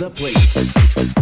the place.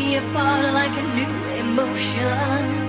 Tearing me apart like a new emotion.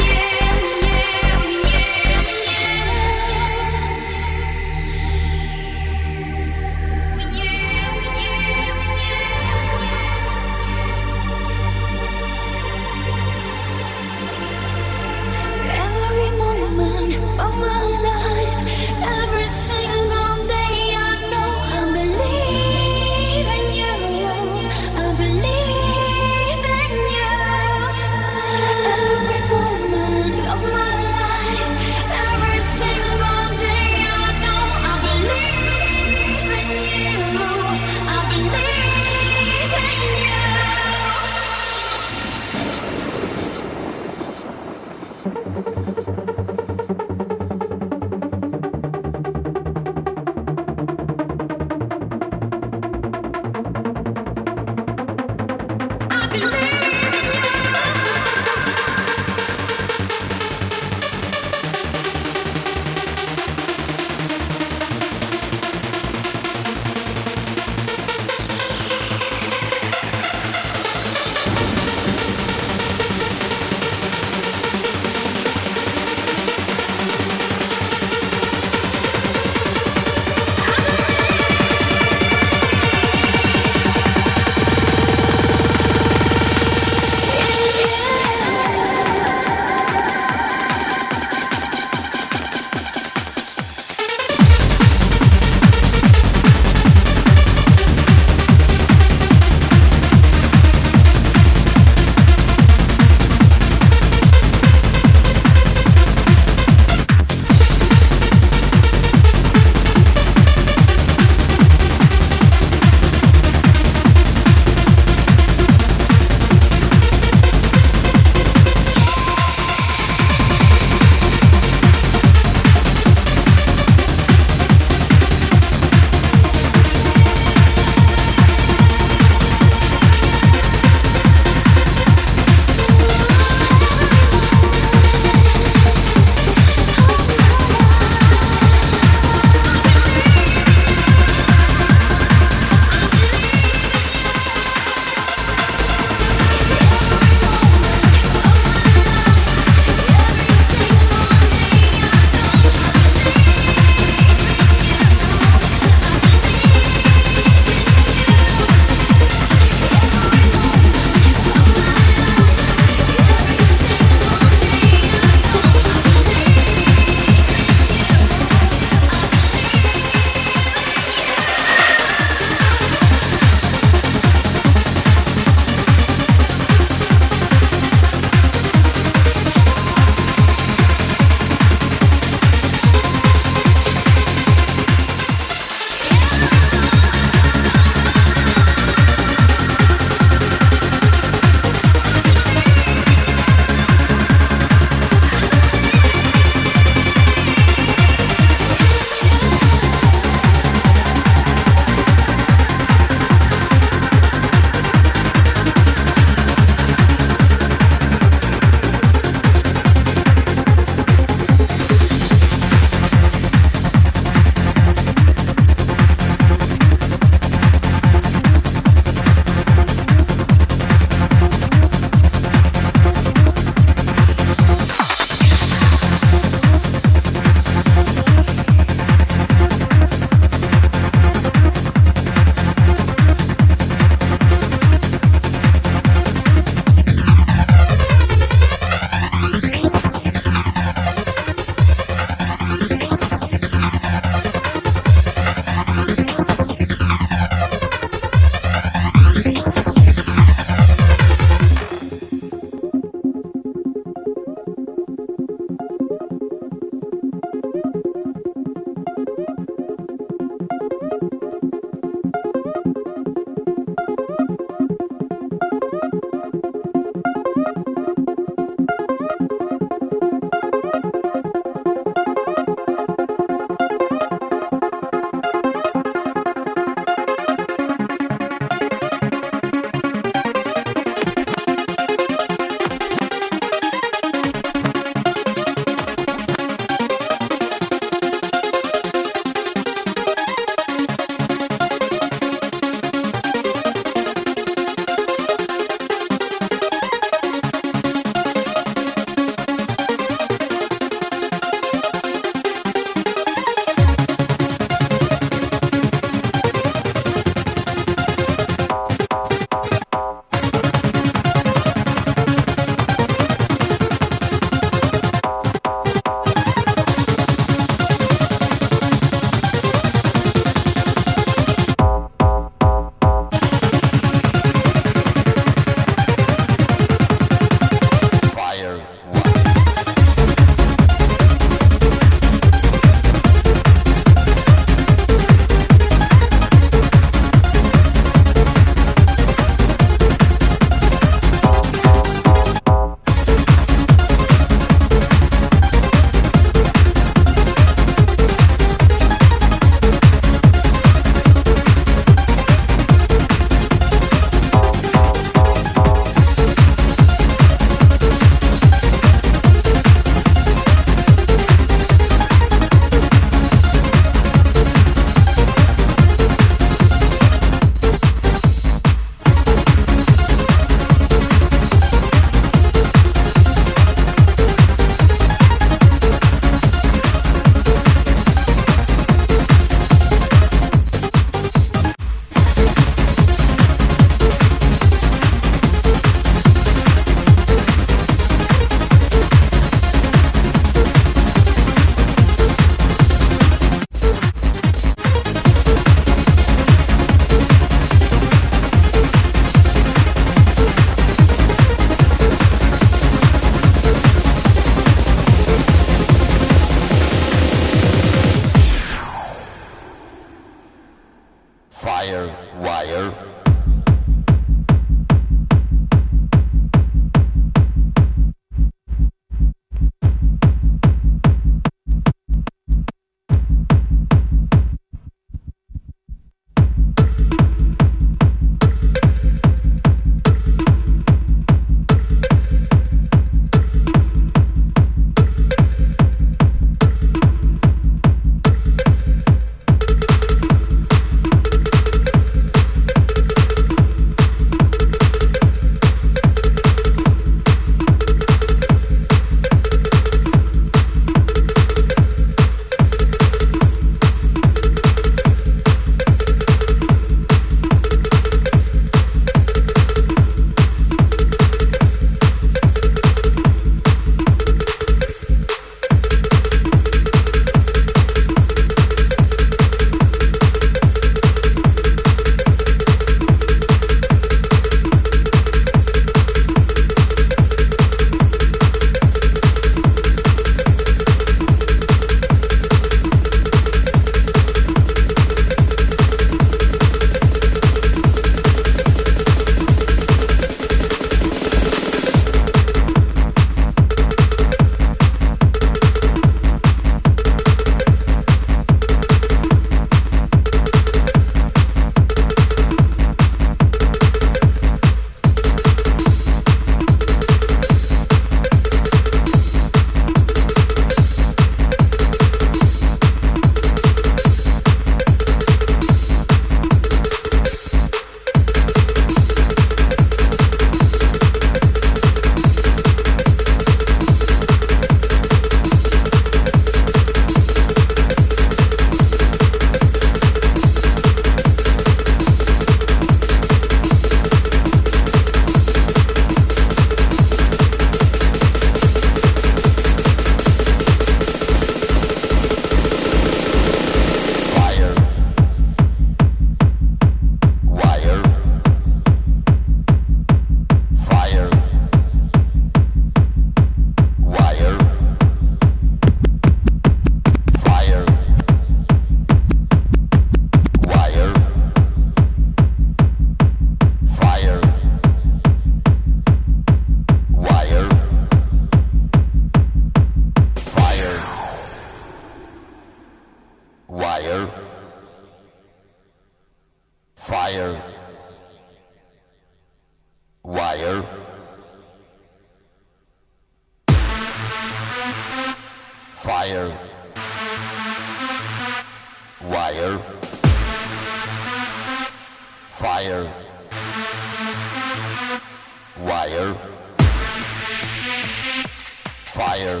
Fire.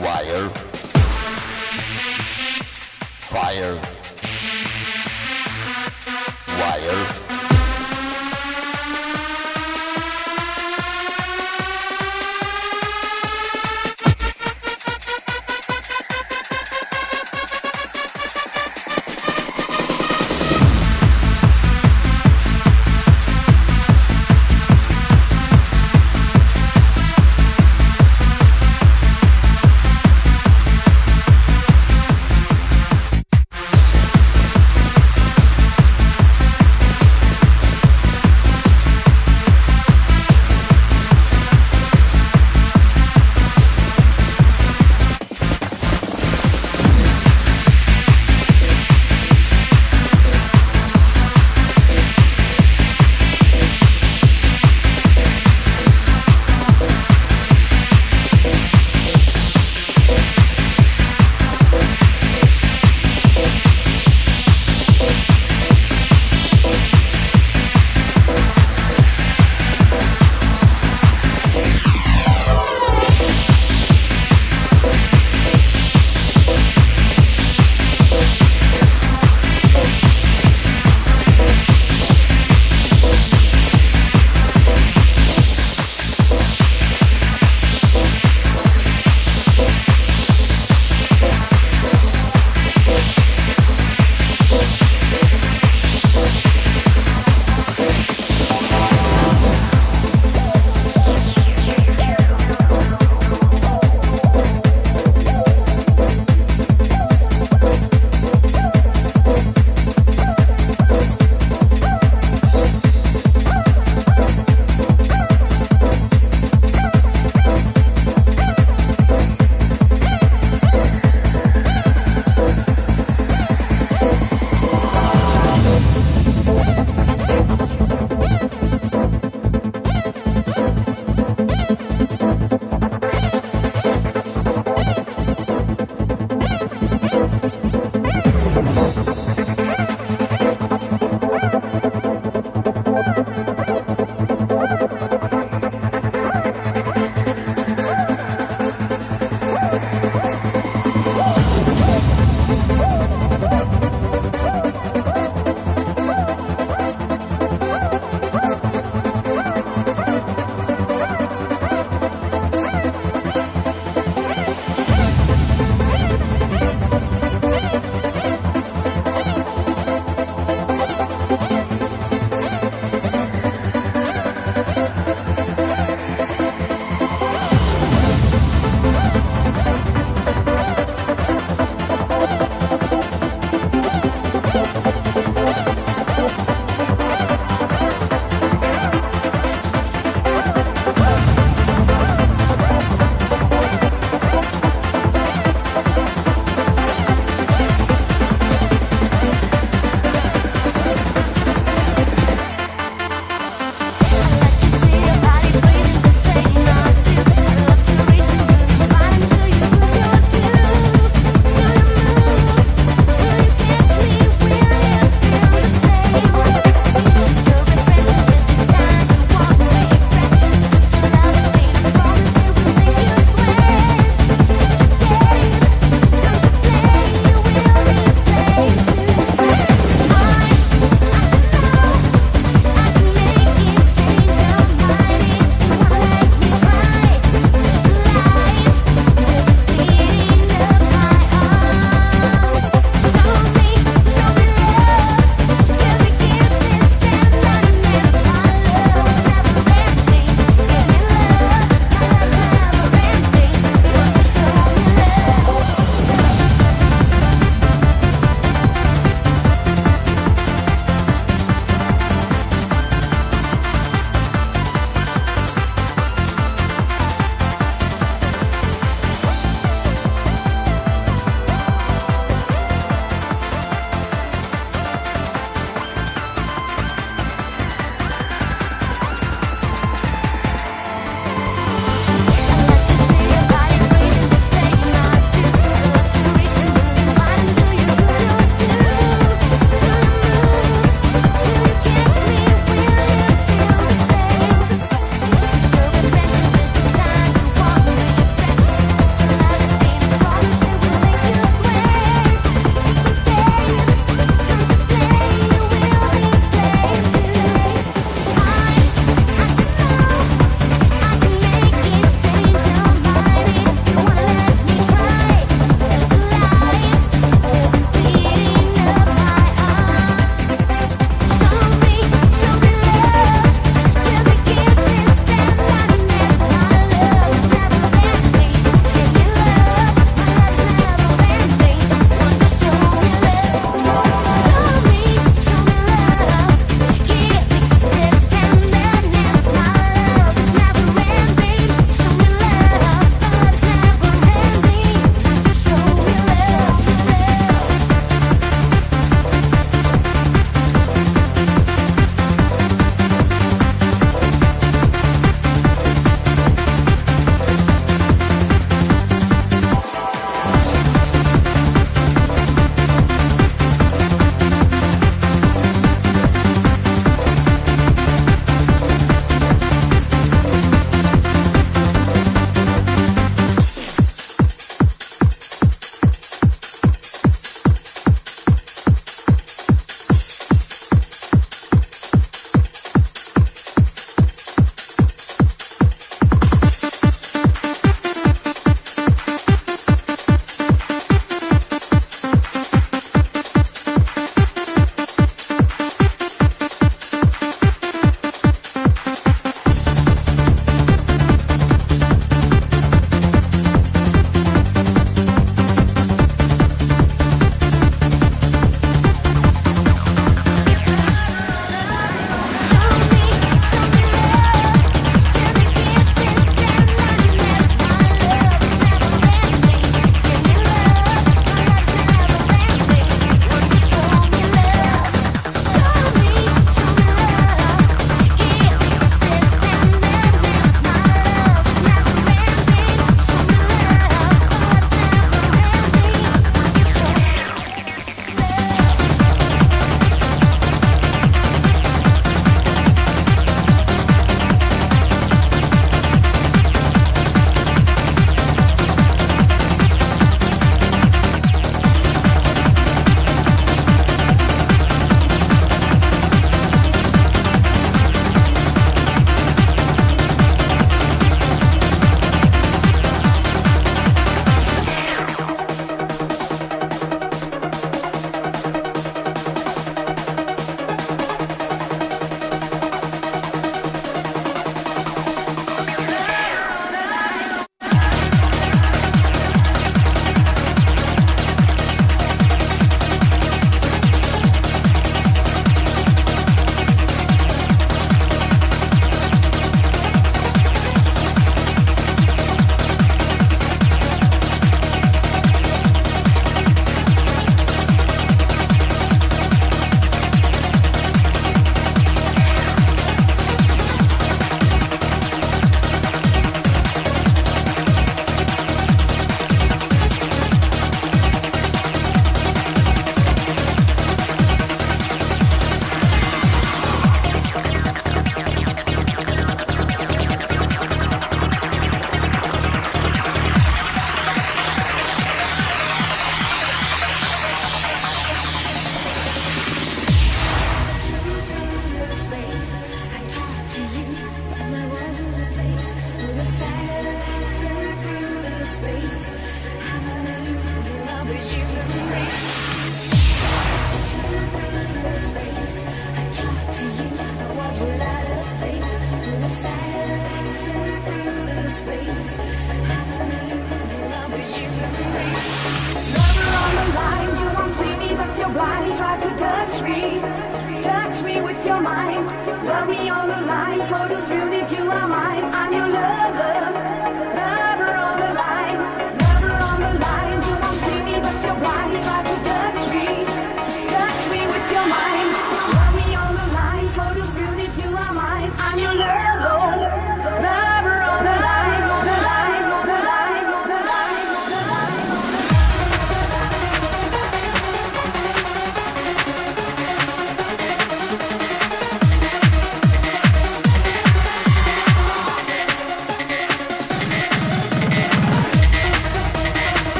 Wire. Fire.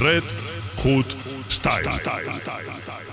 Red Hood Style. style. style. style.